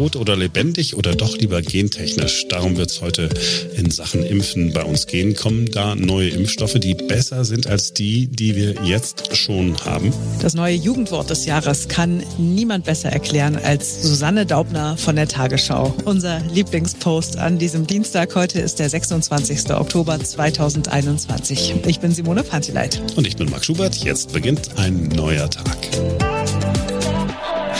tot oder lebendig oder doch lieber gentechnisch? Darum wird es heute in Sachen Impfen bei uns gehen. Kommen da neue Impfstoffe, die besser sind als die, die wir jetzt schon haben? Das neue Jugendwort des Jahres kann niemand besser erklären als Susanne Daubner von der Tagesschau. Unser Lieblingspost an diesem Dienstag. Heute ist der 26. Oktober 2021. Ich bin Simone Panteleit. Und ich bin Marc Schubert. Jetzt beginnt ein neuer Tag.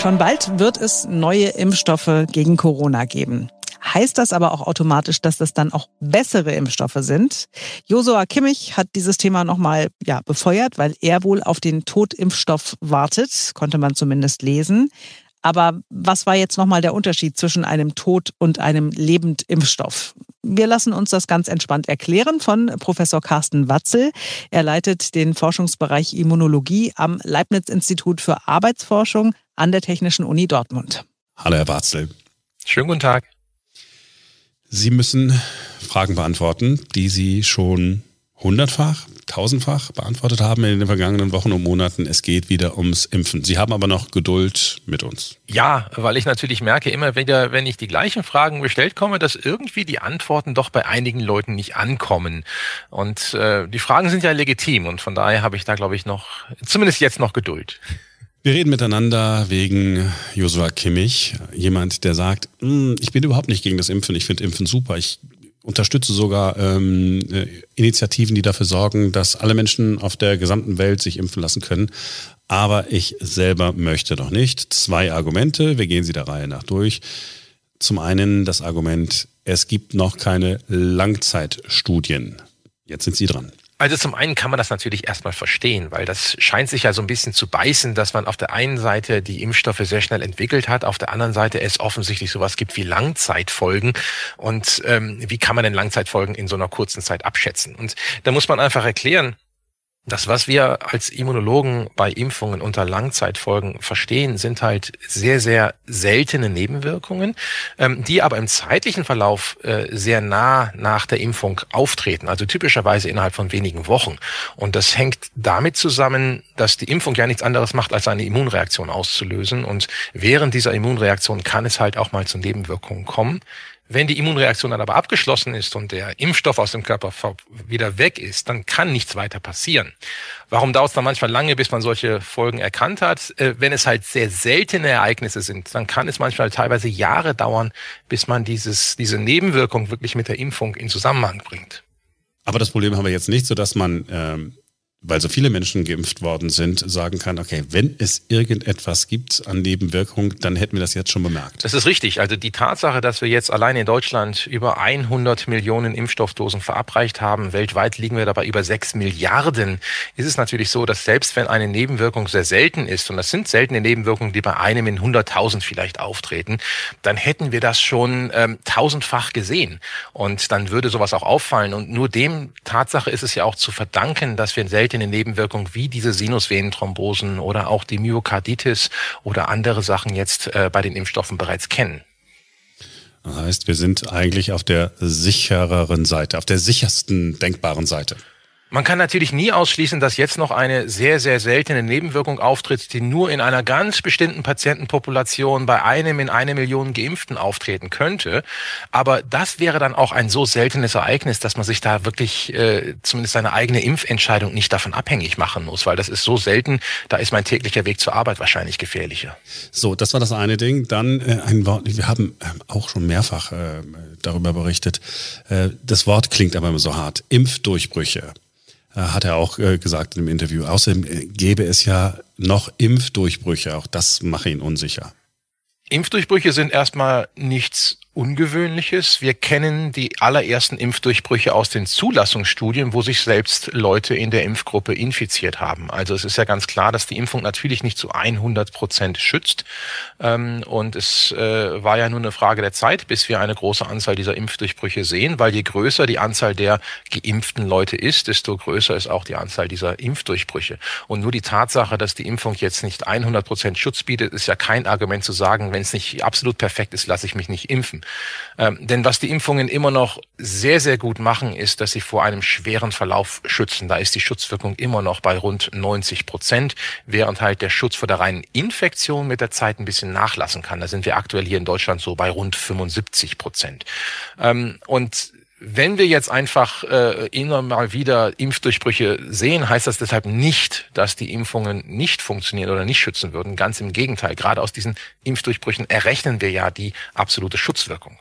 Schon bald wird es neue Impfstoffe gegen Corona geben. Heißt das aber auch automatisch, dass das dann auch bessere Impfstoffe sind? Josua Kimmich hat dieses Thema nochmal ja, befeuert, weil er wohl auf den Totimpfstoff wartet, konnte man zumindest lesen. Aber was war jetzt nochmal der Unterschied zwischen einem Tod- und einem Lebendimpfstoff? Wir lassen uns das ganz entspannt erklären von Professor Carsten Watzel. Er leitet den Forschungsbereich Immunologie am Leibniz-Institut für Arbeitsforschung an der Technischen Uni Dortmund. Hallo, Herr Watzel. Schönen guten Tag. Sie müssen Fragen beantworten, die Sie schon hundertfach, tausendfach beantwortet haben in den vergangenen Wochen und Monaten. Es geht wieder ums Impfen. Sie haben aber noch Geduld mit uns. Ja, weil ich natürlich merke, immer wieder, wenn ich die gleichen Fragen gestellt komme, dass irgendwie die Antworten doch bei einigen Leuten nicht ankommen. Und äh, die Fragen sind ja legitim und von daher habe ich da, glaube ich, noch, zumindest jetzt noch Geduld. Wir reden miteinander wegen Joshua Kimmich, jemand, der sagt, hm, ich bin überhaupt nicht gegen das Impfen, ich finde Impfen super, ich unterstütze sogar ähm, äh, Initiativen, die dafür sorgen, dass alle Menschen auf der gesamten Welt sich impfen lassen können. Aber ich selber möchte doch nicht. Zwei Argumente, wir gehen sie der Reihe nach durch. Zum einen das Argument, es gibt noch keine Langzeitstudien. Jetzt sind Sie dran. Also zum einen kann man das natürlich erstmal verstehen, weil das scheint sich ja so ein bisschen zu beißen, dass man auf der einen Seite die Impfstoffe sehr schnell entwickelt hat, auf der anderen Seite es offensichtlich sowas gibt wie Langzeitfolgen. Und ähm, wie kann man denn Langzeitfolgen in so einer kurzen Zeit abschätzen? Und da muss man einfach erklären, das, was wir als Immunologen bei Impfungen unter Langzeitfolgen verstehen, sind halt sehr, sehr seltene Nebenwirkungen, ähm, die aber im zeitlichen Verlauf äh, sehr nah nach der Impfung auftreten, also typischerweise innerhalb von wenigen Wochen. Und das hängt damit zusammen, dass die Impfung ja nichts anderes macht, als eine Immunreaktion auszulösen. Und während dieser Immunreaktion kann es halt auch mal zu Nebenwirkungen kommen. Wenn die Immunreaktion dann aber abgeschlossen ist und der Impfstoff aus dem Körper wieder weg ist, dann kann nichts weiter passieren. Warum dauert es dann manchmal lange, bis man solche Folgen erkannt hat? Äh, wenn es halt sehr seltene Ereignisse sind, dann kann es manchmal teilweise Jahre dauern, bis man dieses, diese Nebenwirkung wirklich mit der Impfung in Zusammenhang bringt. Aber das Problem haben wir jetzt nicht, so dass man ähm, weil so viele Menschen geimpft worden sind, sagen kann, okay, wenn es irgendetwas gibt an Nebenwirkungen, dann hätten wir das jetzt schon bemerkt. Das ist richtig. Also die Tatsache, dass wir jetzt allein in Deutschland über 100 Millionen Impfstoffdosen verabreicht haben, weltweit liegen wir dabei über 6 Milliarden, ist es natürlich so, dass selbst wenn eine Nebenwirkung sehr selten ist, und das sind seltene Nebenwirkungen, die bei einem in 100.000 vielleicht auftreten, dann hätten wir das schon ähm, tausendfach gesehen. Und dann würde sowas auch auffallen. Und nur dem Tatsache ist es ja auch zu verdanken, dass wir selten seltene Nebenwirkungen wie diese Sinusvenenthrombosen oder auch die Myokarditis oder andere Sachen jetzt äh, bei den Impfstoffen bereits kennen. Das heißt, wir sind eigentlich auf der sichereren Seite, auf der sichersten denkbaren Seite. Man kann natürlich nie ausschließen, dass jetzt noch eine sehr, sehr seltene Nebenwirkung auftritt, die nur in einer ganz bestimmten Patientenpopulation bei einem in eine Million Geimpften auftreten könnte. Aber das wäre dann auch ein so seltenes Ereignis, dass man sich da wirklich äh, zumindest seine eigene Impfentscheidung nicht davon abhängig machen muss, weil das ist so selten, da ist mein täglicher Weg zur Arbeit wahrscheinlich gefährlicher. So, das war das eine Ding. Dann äh, ein Wort, wir haben äh, auch schon mehrfach äh, darüber berichtet. Äh, das Wort klingt aber immer so hart. Impfdurchbrüche. Äh, hat er auch äh, gesagt im Interview. Außerdem äh, gäbe es ja noch Impfdurchbrüche. Auch das mache ihn unsicher. Impfdurchbrüche sind erstmal nichts Ungewöhnliches. Wir kennen die allerersten Impfdurchbrüche aus den Zulassungsstudien, wo sich selbst Leute in der Impfgruppe infiziert haben. Also es ist ja ganz klar, dass die Impfung natürlich nicht zu 100 Prozent schützt. Ähm, und es äh, war ja nur eine Frage der Zeit, bis wir eine große Anzahl dieser Impfdurchbrüche sehen, weil je größer die Anzahl der geimpften Leute ist, desto größer ist auch die Anzahl dieser Impfdurchbrüche. Und nur die Tatsache, dass die Impfung jetzt nicht 100 Prozent Schutz bietet, ist ja kein Argument zu sagen, wenn es nicht absolut perfekt ist, lasse ich mich nicht impfen. Geben. Ähm, denn was die Impfungen immer noch sehr, sehr gut machen, ist, dass sie vor einem schweren Verlauf schützen. Da ist die Schutzwirkung immer noch bei rund 90 Prozent, während halt der Schutz vor der reinen Infektion mit der Zeit ein bisschen nachlassen kann. Da sind wir aktuell hier in Deutschland so bei rund 75 Prozent. Ähm, und wenn wir jetzt einfach äh, immer mal wieder Impfdurchbrüche sehen, heißt das deshalb nicht, dass die Impfungen nicht funktionieren oder nicht schützen würden. Ganz im Gegenteil. Gerade aus diesen Impfdurchbrüchen errechnen wir ja die absolute Schutzwirkung.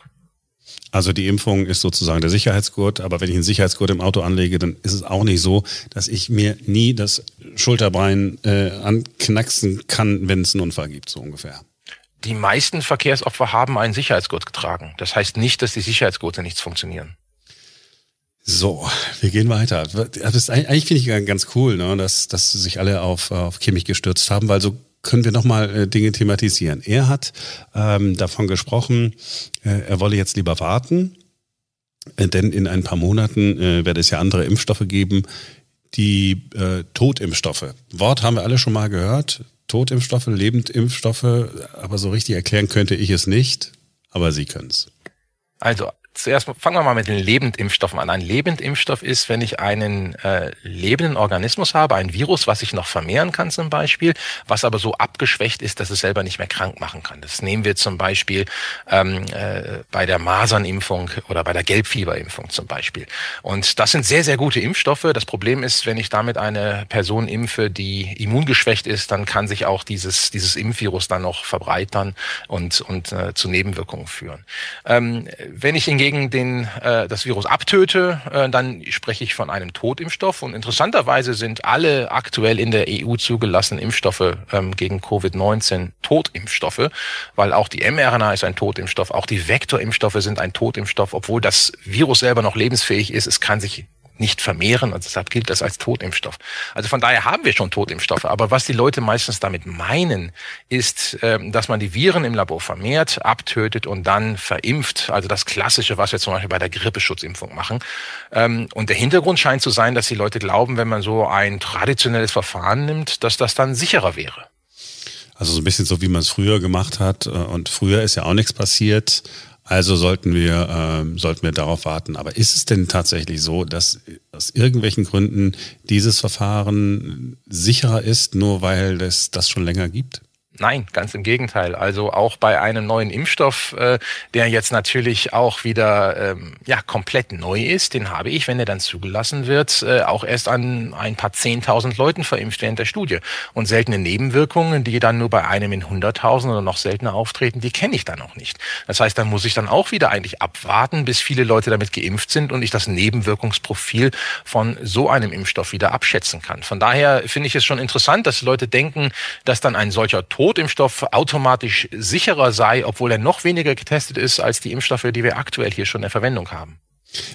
Also die Impfung ist sozusagen der Sicherheitsgurt, aber wenn ich einen Sicherheitsgurt im Auto anlege, dann ist es auch nicht so, dass ich mir nie das Schulterbein äh, anknacksen kann, wenn es einen Unfall gibt, so ungefähr. Die meisten Verkehrsopfer haben einen Sicherheitsgurt getragen. Das heißt nicht, dass die Sicherheitsgurte nichts funktionieren. So, wir gehen weiter. Das ist, eigentlich finde ich ganz cool, ne, dass, dass sich alle auf, auf Kimmich gestürzt haben, weil so können wir nochmal äh, Dinge thematisieren. Er hat ähm, davon gesprochen, äh, er wolle jetzt lieber warten, äh, denn in ein paar Monaten äh, werde es ja andere Impfstoffe geben, die äh, Totimpfstoffe. Wort haben wir alle schon mal gehört. Totimpfstoffe, Lebendimpfstoffe, aber so richtig erklären könnte ich es nicht, aber Sie können es. Also zuerst fangen wir mal mit den Lebendimpfstoffen an. Ein Lebendimpfstoff ist, wenn ich einen äh, lebenden Organismus habe, ein Virus, was ich noch vermehren kann zum Beispiel, was aber so abgeschwächt ist, dass es selber nicht mehr krank machen kann. Das nehmen wir zum Beispiel ähm, äh, bei der Masernimpfung oder bei der Gelbfieberimpfung zum Beispiel. Und das sind sehr, sehr gute Impfstoffe. Das Problem ist, wenn ich damit eine Person impfe, die immungeschwächt ist, dann kann sich auch dieses, dieses Impfvirus dann noch verbreitern und, und äh, zu Nebenwirkungen führen. Ähm, wenn ich hingegen hingegen den, äh, das Virus abtöte, äh, dann spreche ich von einem Totimpfstoff. Und interessanterweise sind alle aktuell in der EU zugelassenen Impfstoffe ähm, gegen Covid-19 Totimpfstoffe, weil auch die mRNA ist ein Totimpfstoff, auch die Vektorimpfstoffe sind ein Totimpfstoff, obwohl das Virus selber noch lebensfähig ist. Es kann sich nicht vermehren und deshalb gilt das als Totimpfstoff. Also von daher haben wir schon Totimpfstoffe. Aber was die Leute meistens damit meinen, ist, ähm, dass man die Viren im Labor vermehrt, abtötet und dann verimpft. Also das Klassische, was wir zum Beispiel bei der Grippeschutzimpfung machen. Ähm, und der Hintergrund scheint zu sein, dass die Leute glauben, wenn man so ein traditionelles Verfahren nimmt, dass das dann sicherer wäre. Also so ein bisschen so, wie man es früher gemacht hat. Äh, und früher ist ja auch nichts passiert. Also sollten wir, ähm, sollten wir darauf warten. Aber ist es denn tatsächlich so, dass aus irgendwelchen Gründen dieses Verfahren sicherer ist, nur weil es das schon länger gibt? Nein, ganz im Gegenteil. Also auch bei einem neuen Impfstoff, äh, der jetzt natürlich auch wieder ähm, ja komplett neu ist, den habe ich, wenn er dann zugelassen wird, äh, auch erst an ein paar zehntausend Leuten verimpft während der Studie. Und seltene Nebenwirkungen, die dann nur bei einem in hunderttausend oder noch seltener auftreten, die kenne ich dann auch nicht. Das heißt, da muss ich dann auch wieder eigentlich abwarten, bis viele Leute damit geimpft sind und ich das Nebenwirkungsprofil von so einem Impfstoff wieder abschätzen kann. Von daher finde ich es schon interessant, dass Leute denken, dass dann ein solcher Tod Totimpfstoff automatisch sicherer sei, obwohl er noch weniger getestet ist als die Impfstoffe, die wir aktuell hier schon in Verwendung haben.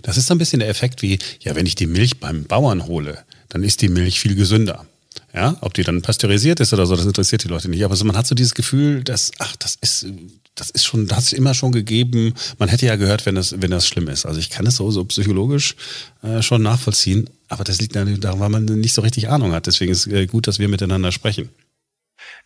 Das ist so ein bisschen der Effekt wie, ja, wenn ich die Milch beim Bauern hole, dann ist die Milch viel gesünder. Ja, ob die dann pasteurisiert ist oder so, das interessiert die Leute nicht. Aber so, man hat so dieses Gefühl, dass, ach, das ist, das ist schon, das ist immer schon gegeben. Man hätte ja gehört, wenn das, wenn das schlimm ist. Also ich kann es so, so psychologisch äh, schon nachvollziehen. Aber das liegt daran, weil man nicht so richtig Ahnung hat. Deswegen ist es äh, gut, dass wir miteinander sprechen.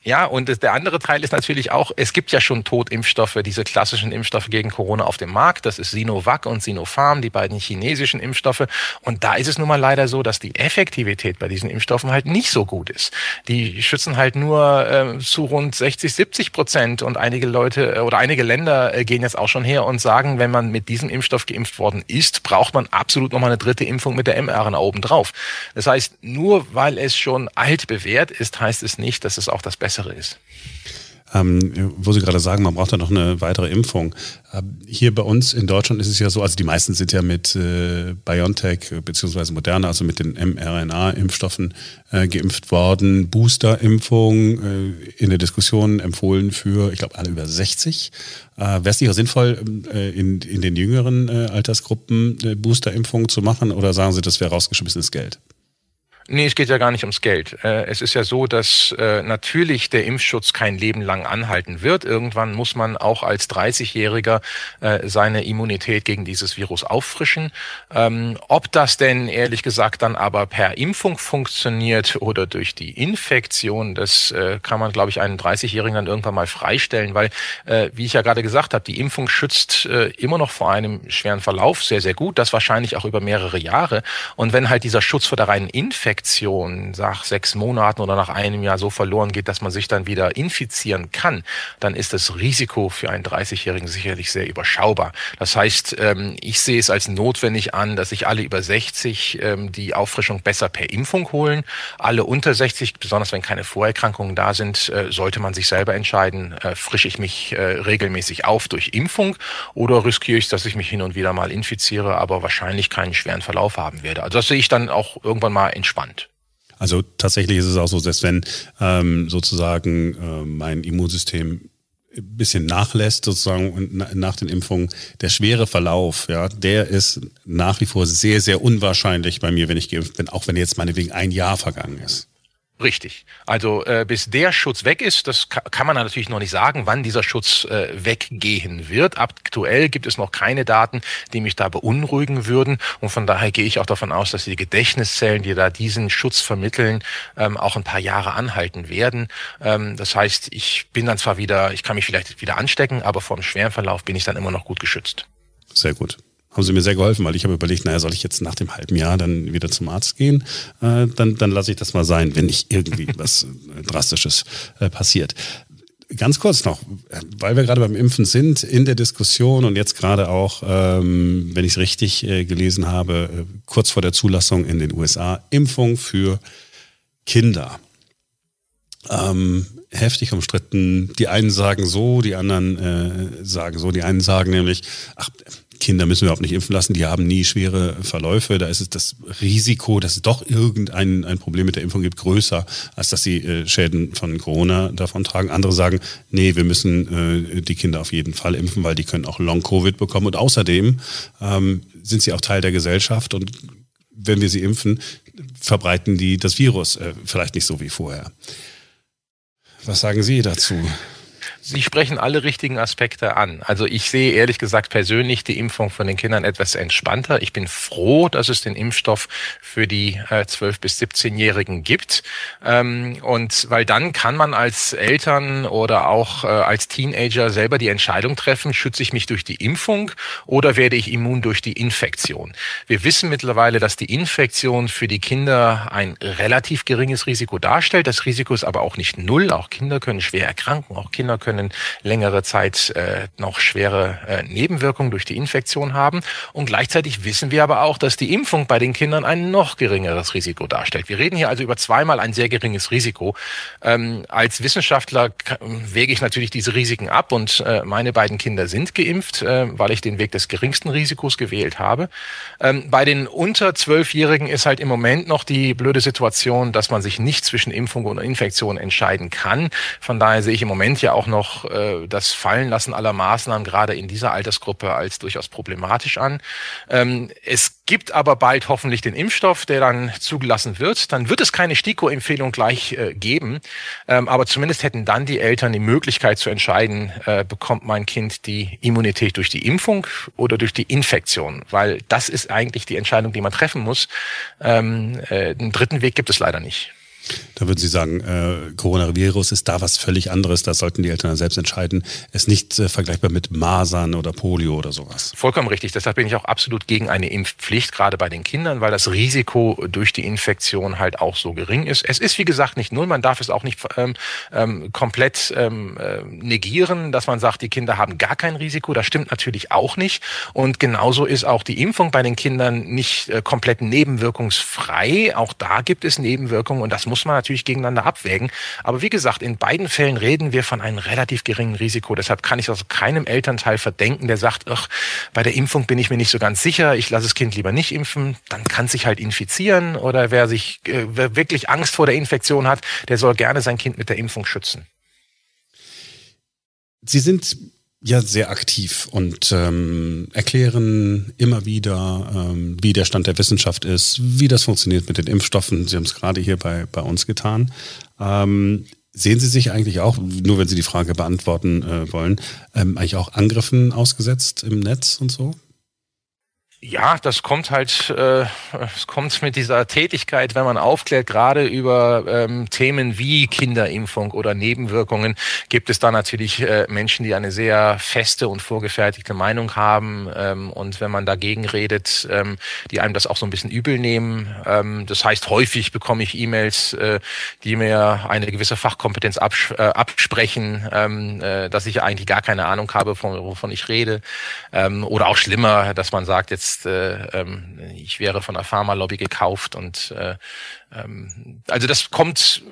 Ja, und der andere Teil ist natürlich auch, es gibt ja schon Totimpfstoffe, diese klassischen Impfstoffe gegen Corona auf dem Markt. Das ist Sinovac und Sinopharm, die beiden chinesischen Impfstoffe. Und da ist es nun mal leider so, dass die Effektivität bei diesen Impfstoffen halt nicht so gut ist. Die schützen halt nur äh, zu rund 60, 70 Prozent. Und einige Leute äh, oder einige Länder äh, gehen jetzt auch schon her und sagen, wenn man mit diesem Impfstoff geimpft worden ist, braucht man absolut nochmal eine dritte Impfung mit der mRNA obendrauf. Das heißt, nur weil es schon alt bewährt ist, heißt es nicht, dass es auch das bessere ist. Ähm, wo Sie gerade sagen, man braucht da noch eine weitere Impfung. Ähm, hier bei uns in Deutschland ist es ja so, also die meisten sind ja mit äh, BioNTech äh, bzw. Moderna, also mit den mRNA-Impfstoffen äh, geimpft worden. Booster-Impfung äh, in der Diskussion empfohlen für, ich glaube, alle über 60. Äh, Wäre es nicht auch sinnvoll, äh, in, in den jüngeren äh, Altersgruppen Booster-Impfungen zu machen oder sagen Sie, das wäre rausgeschmissenes Geld? Nee, es geht ja gar nicht ums Geld. Äh, es ist ja so, dass äh, natürlich der Impfschutz kein Leben lang anhalten wird. Irgendwann muss man auch als 30-Jähriger äh, seine Immunität gegen dieses Virus auffrischen. Ähm, ob das denn ehrlich gesagt dann aber per Impfung funktioniert oder durch die Infektion, das kann man, glaube ich, einen 30-Jährigen dann irgendwann mal freistellen, weil, wie ich ja gerade gesagt habe, die Impfung schützt immer noch vor einem schweren Verlauf sehr, sehr gut. Das wahrscheinlich auch über mehrere Jahre. Und wenn halt dieser Schutz vor der reinen Infektion Infektion nach sechs Monaten oder nach einem Jahr so verloren geht, dass man sich dann wieder infizieren kann, dann ist das Risiko für einen 30-Jährigen sicherlich sehr überschaubar. Das heißt, ähm, ich sehe es als notwendig an, dass sich alle über 60 ähm, die Auffrischung besser per Impfung holen. Alle unter 60, besonders wenn keine Vorerkrankungen da sind, äh, sollte man sich selber entscheiden, äh, frische ich mich äh, regelmäßig auf durch Impfung oder riskiere ich, dass ich mich hin und wieder mal infiziere, aber wahrscheinlich keinen schweren Verlauf haben werde. Also das sehe ich dann auch irgendwann mal entspannt. Also tatsächlich ist es auch so, dass wenn ähm, sozusagen äh, mein Immunsystem ein bisschen nachlässt sozusagen und nach den Impfungen, der schwere Verlauf, ja, der ist nach wie vor sehr, sehr unwahrscheinlich bei mir, wenn ich geimpft bin, auch wenn jetzt meinetwegen ein Jahr vergangen ist. Richtig. Also äh, bis der Schutz weg ist, das kann man natürlich noch nicht sagen, wann dieser Schutz äh, weggehen wird. Aktuell gibt es noch keine Daten, die mich da beunruhigen würden. Und von daher gehe ich auch davon aus, dass die Gedächtniszellen, die da diesen Schutz vermitteln, ähm, auch ein paar Jahre anhalten werden. Ähm, das heißt, ich bin dann zwar wieder, ich kann mich vielleicht wieder anstecken, aber vor einem schweren Verlauf bin ich dann immer noch gut geschützt. Sehr gut haben sie mir sehr geholfen, weil ich habe überlegt, naja, soll ich jetzt nach dem halben Jahr dann wieder zum Arzt gehen? Äh, dann, dann lasse ich das mal sein, wenn nicht irgendwie was äh, Drastisches äh, passiert. Ganz kurz noch, weil wir gerade beim Impfen sind, in der Diskussion und jetzt gerade auch, ähm, wenn ich es richtig äh, gelesen habe, äh, kurz vor der Zulassung in den USA, Impfung für Kinder. Ähm, heftig umstritten. Die einen sagen so, die anderen äh, sagen so. Die einen sagen nämlich, ach, Kinder müssen wir überhaupt nicht impfen lassen, die haben nie schwere Verläufe. Da ist es das Risiko, dass es doch irgendein ein Problem mit der Impfung gibt, größer, als dass sie äh, Schäden von Corona davon tragen. Andere sagen, nee, wir müssen äh, die Kinder auf jeden Fall impfen, weil die können auch Long-Covid bekommen. Und außerdem ähm, sind sie auch Teil der Gesellschaft und wenn wir sie impfen, verbreiten die das Virus äh, vielleicht nicht so wie vorher. Was sagen Sie dazu? Sie sprechen alle richtigen Aspekte an. Also ich sehe ehrlich gesagt persönlich die Impfung von den Kindern etwas entspannter. Ich bin froh, dass es den Impfstoff für die äh, 12- bis 17-Jährigen gibt. Ähm, und weil dann kann man als Eltern oder auch äh, als Teenager selber die Entscheidung treffen, schütze ich mich durch die Impfung oder werde ich immun durch die Infektion. Wir wissen mittlerweile, dass die Infektion für die Kinder ein relativ geringes Risiko darstellt. Das Risiko ist aber auch nicht null. Auch Kinder können schwer erkranken, auch Kinder können können längere Zeit äh, noch schwere äh, Nebenwirkungen durch die Infektion haben. Und gleichzeitig wissen wir aber auch, dass die Impfung bei den Kindern ein noch geringeres Risiko darstellt. Wir reden hier also über zweimal ein sehr geringes Risiko. Ähm, als Wissenschaftler wege ich natürlich diese Risiken ab und äh, meine beiden Kinder sind geimpft, äh, weil ich den Weg des geringsten Risikos gewählt habe. Ähm, bei den unter Zwölfjährigen ist halt im Moment noch die blöde Situation, dass man sich nicht zwischen Impfung und Infektion entscheiden kann. Von daher sehe ich im Moment ja auch noch noch äh, das Fallenlassen aller Maßnahmen gerade in dieser Altersgruppe als durchaus problematisch an. Ähm, es gibt aber bald hoffentlich den Impfstoff, der dann zugelassen wird. Dann wird es keine STIKO-Empfehlung gleich äh, geben, ähm, aber zumindest hätten dann die Eltern die Möglichkeit zu entscheiden, äh, bekommt mein Kind die Immunität durch die Impfung oder durch die Infektion, weil das ist eigentlich die Entscheidung, die man treffen muss. Ähm, äh, einen dritten Weg gibt es leider nicht. Da würden Sie sagen, äh, Coronavirus ist da was völlig anderes. Da sollten die Eltern selbst entscheiden. Es ist nicht äh, vergleichbar mit Masern oder Polio oder sowas. Vollkommen richtig. Deshalb bin ich auch absolut gegen eine Impfpflicht, gerade bei den Kindern, weil das Risiko durch die Infektion halt auch so gering ist. Es ist, wie gesagt, nicht null. Man darf es auch nicht ähm, ähm, komplett ähm, äh, negieren, dass man sagt, die Kinder haben gar kein Risiko. Das stimmt natürlich auch nicht. Und genauso ist auch die Impfung bei den Kindern nicht äh, komplett nebenwirkungsfrei. Auch da gibt es Nebenwirkungen und das muss man natürlich gegeneinander abwägen. Aber wie gesagt, in beiden Fällen reden wir von einem relativ geringen Risiko. Deshalb kann ich also keinem Elternteil verdenken, der sagt, ach, bei der Impfung bin ich mir nicht so ganz sicher, ich lasse das Kind lieber nicht impfen. Dann kann sich halt infizieren oder wer sich äh, wer wirklich Angst vor der Infektion hat, der soll gerne sein Kind mit der Impfung schützen. Sie sind ja sehr aktiv und ähm, erklären immer wieder, ähm, wie der Stand der Wissenschaft ist, wie das funktioniert mit den Impfstoffen. Sie haben es gerade hier bei, bei uns getan. Ähm, sehen Sie sich eigentlich auch, nur wenn Sie die Frage beantworten äh, wollen, ähm, eigentlich auch Angriffen ausgesetzt im Netz und so? Ja, das kommt halt, äh, es kommt mit dieser Tätigkeit, wenn man aufklärt, gerade über ähm, Themen wie Kinderimpfung oder Nebenwirkungen, gibt es da natürlich äh, Menschen, die eine sehr feste und vorgefertigte Meinung haben. Ähm, und wenn man dagegen redet, ähm, die einem das auch so ein bisschen übel nehmen. Ähm, das heißt, häufig bekomme ich E-Mails, äh, die mir eine gewisse Fachkompetenz abs äh, absprechen, ähm, äh, dass ich eigentlich gar keine Ahnung habe, von, wovon ich rede. Ähm, oder auch schlimmer, dass man sagt, jetzt jetzt, äh, ähm, ich wäre von der Pharmalobby gekauft und äh, also das kommt,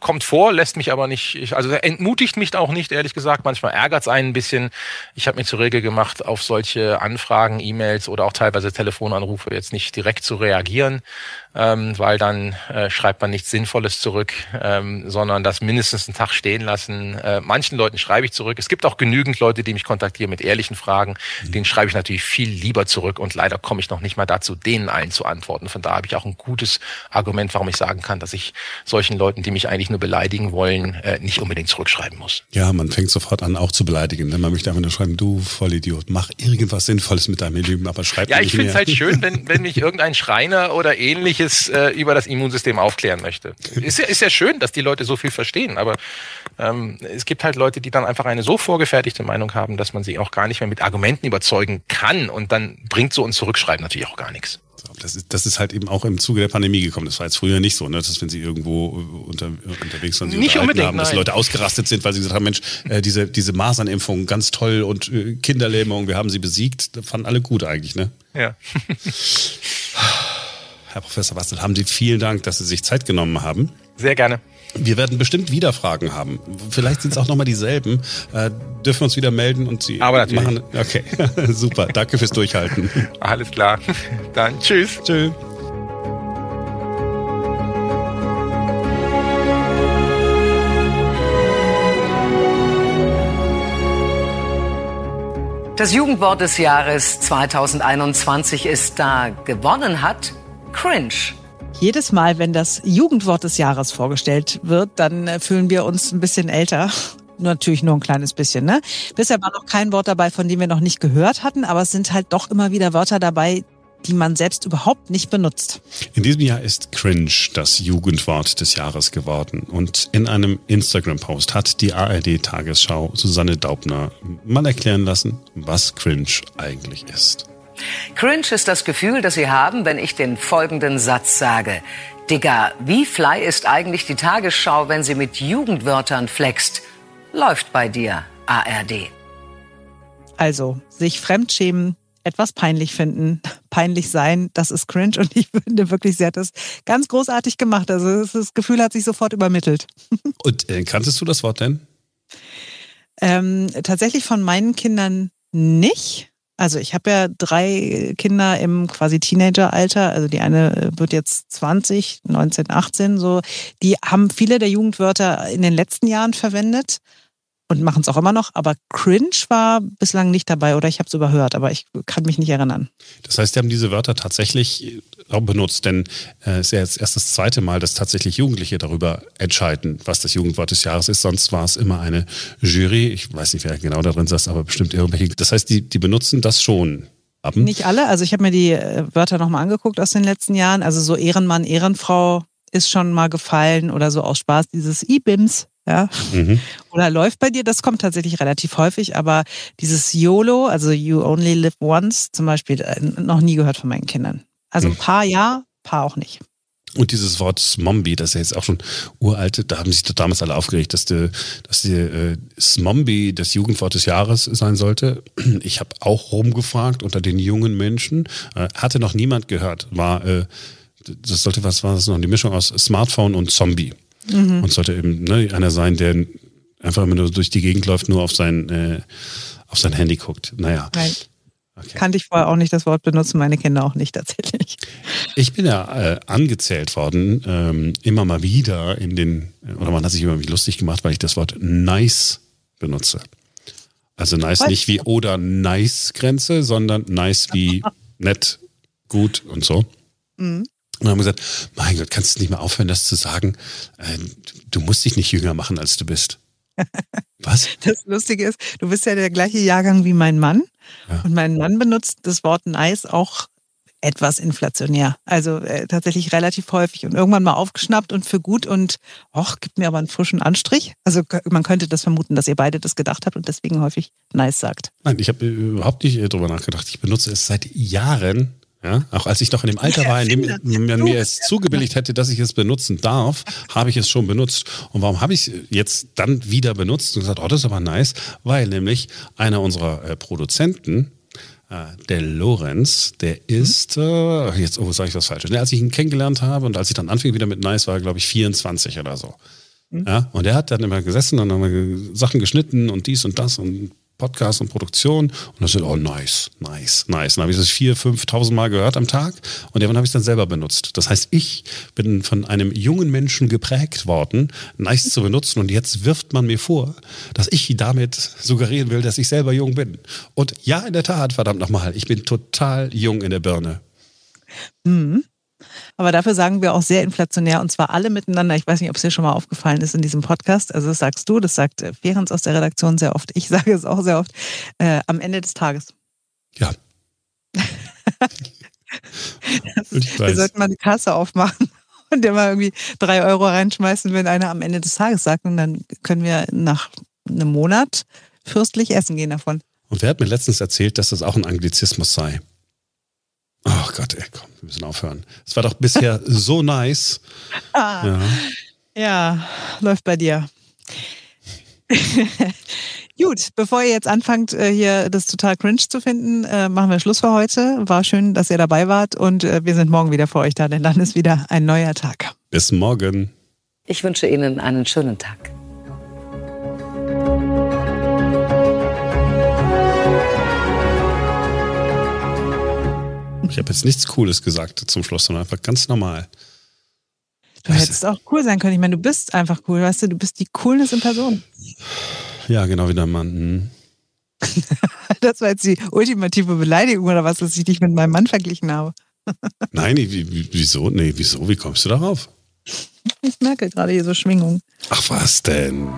kommt vor, lässt mich aber nicht, ich, also entmutigt mich auch nicht, ehrlich gesagt. Manchmal ärgert es einen ein bisschen. Ich habe mir zur Regel gemacht, auf solche Anfragen, E-Mails oder auch teilweise Telefonanrufe jetzt nicht direkt zu reagieren, ähm, weil dann äh, schreibt man nichts Sinnvolles zurück, ähm, sondern das mindestens einen Tag stehen lassen. Äh, manchen Leuten schreibe ich zurück. Es gibt auch genügend Leute, die mich kontaktieren mit ehrlichen Fragen. Mhm. Denen schreibe ich natürlich viel lieber zurück und leider komme ich noch nicht mal dazu, denen allen zu antworten. Von da habe ich auch ein gutes Argument Argument, warum ich sagen kann, dass ich solchen Leuten, die mich eigentlich nur beleidigen wollen, äh, nicht unbedingt zurückschreiben muss. Ja, man fängt sofort an, auch zu beleidigen. Ne? Man möchte einfach nur schreiben, du Vollidiot, mach irgendwas Sinnvolles mit deinem Leben, aber schreib Ja, ich finde es halt schön, wenn, wenn mich irgendein Schreiner oder ähnliches äh, über das Immunsystem aufklären möchte. Ist ja, ist ja schön, dass die Leute so viel verstehen, aber ähm, es gibt halt Leute, die dann einfach eine so vorgefertigte Meinung haben, dass man sie auch gar nicht mehr mit Argumenten überzeugen kann und dann bringt so ein Zurückschreiben natürlich auch gar nichts. Das ist, das ist halt eben auch im Zuge der Pandemie gekommen. Das war jetzt früher nicht so, ne? dass wenn sie irgendwo unter, unterwegs waren, sie nicht unbedingt, haben, dass Leute ausgerastet sind, weil sie gesagt haben, Mensch, äh, diese, diese Masernimpfung, ganz toll und äh, Kinderlähmung, wir haben sie besiegt. Das fanden alle gut eigentlich, ne? Ja. Herr Professor Bastel, haben Sie vielen Dank, dass Sie sich Zeit genommen haben. Sehr gerne. Wir werden bestimmt wieder Fragen haben. Vielleicht sind es auch nochmal dieselben. Äh, dürfen wir uns wieder melden und Sie Aber natürlich. machen. Okay, super. Danke fürs Durchhalten. Alles klar. Dann tschüss. Tschüss. Das Jugendwort des Jahres 2021 ist da. Gewonnen hat Cringe. Jedes Mal, wenn das Jugendwort des Jahres vorgestellt wird, dann äh, fühlen wir uns ein bisschen älter. Natürlich nur ein kleines bisschen, ne? Bisher war noch kein Wort dabei, von dem wir noch nicht gehört hatten, aber es sind halt doch immer wieder Wörter dabei, die man selbst überhaupt nicht benutzt. In diesem Jahr ist Cringe das Jugendwort des Jahres geworden. Und in einem Instagram-Post hat die ARD-Tagesschau Susanne Daubner mal erklären lassen, was Cringe eigentlich ist. Cringe ist das Gefühl, das Sie haben, wenn ich den folgenden Satz sage. Digga, wie fly ist eigentlich die Tagesschau, wenn sie mit Jugendwörtern flext? Läuft bei dir, ARD. Also, sich fremdschämen, etwas peinlich finden, peinlich sein, das ist cringe und ich finde wirklich, sie hat das ganz großartig gemacht. Also das Gefühl hat sich sofort übermittelt. Und äh, kanntest du das Wort denn? Ähm, tatsächlich von meinen Kindern nicht. Also ich habe ja drei Kinder im quasi Teenageralter. Also die eine wird jetzt 20, 19, 18 so. Die haben viele der Jugendwörter in den letzten Jahren verwendet und machen es auch immer noch. Aber cringe war bislang nicht dabei oder ich habe es überhört, aber ich kann mich nicht erinnern. Das heißt, die haben diese Wörter tatsächlich auch benutzt, denn äh, es ist ja jetzt erst das zweite Mal, dass tatsächlich Jugendliche darüber entscheiden, was das Jugendwort des Jahres ist. Sonst war es immer eine Jury. Ich weiß nicht, wer genau da drin saß, aber bestimmt irgendwelche. Das heißt, die, die benutzen das schon. Haben. Nicht alle. Also ich habe mir die äh, Wörter nochmal angeguckt aus den letzten Jahren. Also so Ehrenmann, Ehrenfrau ist schon mal gefallen oder so aus Spaß dieses E-Bims ja. Mhm. Oder läuft bei dir, das kommt tatsächlich relativ häufig, aber dieses YOLO, also You Only Live Once, zum Beispiel, äh, noch nie gehört von meinen Kindern. Also ein mhm. paar ja, ein paar auch nicht. Und dieses Wort Smombi, das ist ja jetzt auch schon uralte, da haben sich damals alle aufgeregt, dass die, dass die äh, Smombi das Jugendwort des Jahres sein sollte. Ich habe auch rumgefragt unter den jungen Menschen, äh, hatte noch niemand gehört, war, äh, das sollte, was war das noch, die Mischung aus Smartphone und Zombie. Mhm. Und sollte eben ne, einer sein, der einfach immer nur durch die Gegend läuft, nur auf sein, äh, auf sein Handy guckt. Naja. Nein. Okay. Kannte ich vorher auch nicht das Wort benutzen, meine Kinder auch nicht tatsächlich. Ich bin ja äh, angezählt worden, ähm, immer mal wieder in den, oder man hat sich immer lustig gemacht, weil ich das Wort nice benutze. Also nice nicht wie oder nice Grenze, sondern nice wie nett, gut und so. Mhm. Und haben gesagt, mein Gott, kannst du nicht mehr aufhören, das zu sagen? Äh, du musst dich nicht jünger machen, als du bist. Was? Das Lustige ist, du bist ja der gleiche Jahrgang wie mein Mann. Ja. Und mein Mann benutzt das Wort nice auch etwas inflationär. Also äh, tatsächlich relativ häufig und irgendwann mal aufgeschnappt und für gut und ach, gibt mir aber einen frischen Anstrich. Also man könnte das vermuten, dass ihr beide das gedacht habt und deswegen häufig nice sagt. Nein, ich habe überhaupt nicht äh, drüber nachgedacht. Ich benutze es seit Jahren. Ja, auch als ich noch in dem Alter war, in dem man mir es zugebilligt hätte, dass ich es benutzen darf, habe ich es schon benutzt. Und warum habe ich es jetzt dann wieder benutzt und gesagt, oh, das ist aber nice? Weil nämlich einer unserer äh, Produzenten, äh, der Lorenz, der ist, äh, jetzt, oh, sage ich das falsch. Als ich ihn kennengelernt habe und als ich dann anfing wieder mit Nice, war er, glaube ich, 24 oder so. Mhm. Ja, und er hat dann immer gesessen und haben Sachen geschnitten und dies und das und Podcast und Produktion. Und dann so, oh, nice, nice, nice. Dann habe ich das vier, fünftausend Mal gehört am Tag und irgendwann habe ich es dann selber benutzt. Das heißt, ich bin von einem jungen Menschen geprägt worden, nice zu benutzen und jetzt wirft man mir vor, dass ich damit suggerieren will, dass ich selber jung bin. Und ja, in der Tat, verdammt nochmal, ich bin total jung in der Birne. Mhm. Aber dafür sagen wir auch sehr inflationär und zwar alle miteinander. Ich weiß nicht, ob es dir schon mal aufgefallen ist in diesem Podcast. Also das sagst du, das sagt äh, Ferenc aus der Redaktion sehr oft. Ich sage es auch sehr oft. Äh, am Ende des Tages. Ja. ist, wir sollten mal die Kasse aufmachen und immer irgendwie drei Euro reinschmeißen, wenn einer am Ende des Tages sagt. Und dann können wir nach einem Monat fürstlich essen gehen davon. Und wer hat mir letztens erzählt, dass das auch ein Anglizismus sei? Ach Gott, ey, komm, wir müssen aufhören. Es war doch bisher so nice. Ah, ja. ja, läuft bei dir. Gut, bevor ihr jetzt anfangt, äh, hier das total cringe zu finden, äh, machen wir Schluss für heute. War schön, dass ihr dabei wart und äh, wir sind morgen wieder für euch da, denn dann ist wieder ein neuer Tag. Bis morgen. Ich wünsche Ihnen einen schönen Tag. Ich habe jetzt nichts Cooles gesagt zum Schluss, sondern einfach ganz normal. Du hättest auch cool sein können. Ich meine, du bist einfach cool, weißt du, du bist die Coolness in Person. Ja, genau wie der Mann. Hm. das war jetzt die ultimative Beleidigung oder was, dass ich dich mit meinem Mann verglichen habe. Nein, wieso? Nee, wieso? Wie kommst du darauf? Ich merke gerade hier so Schwingungen. Ach, was denn?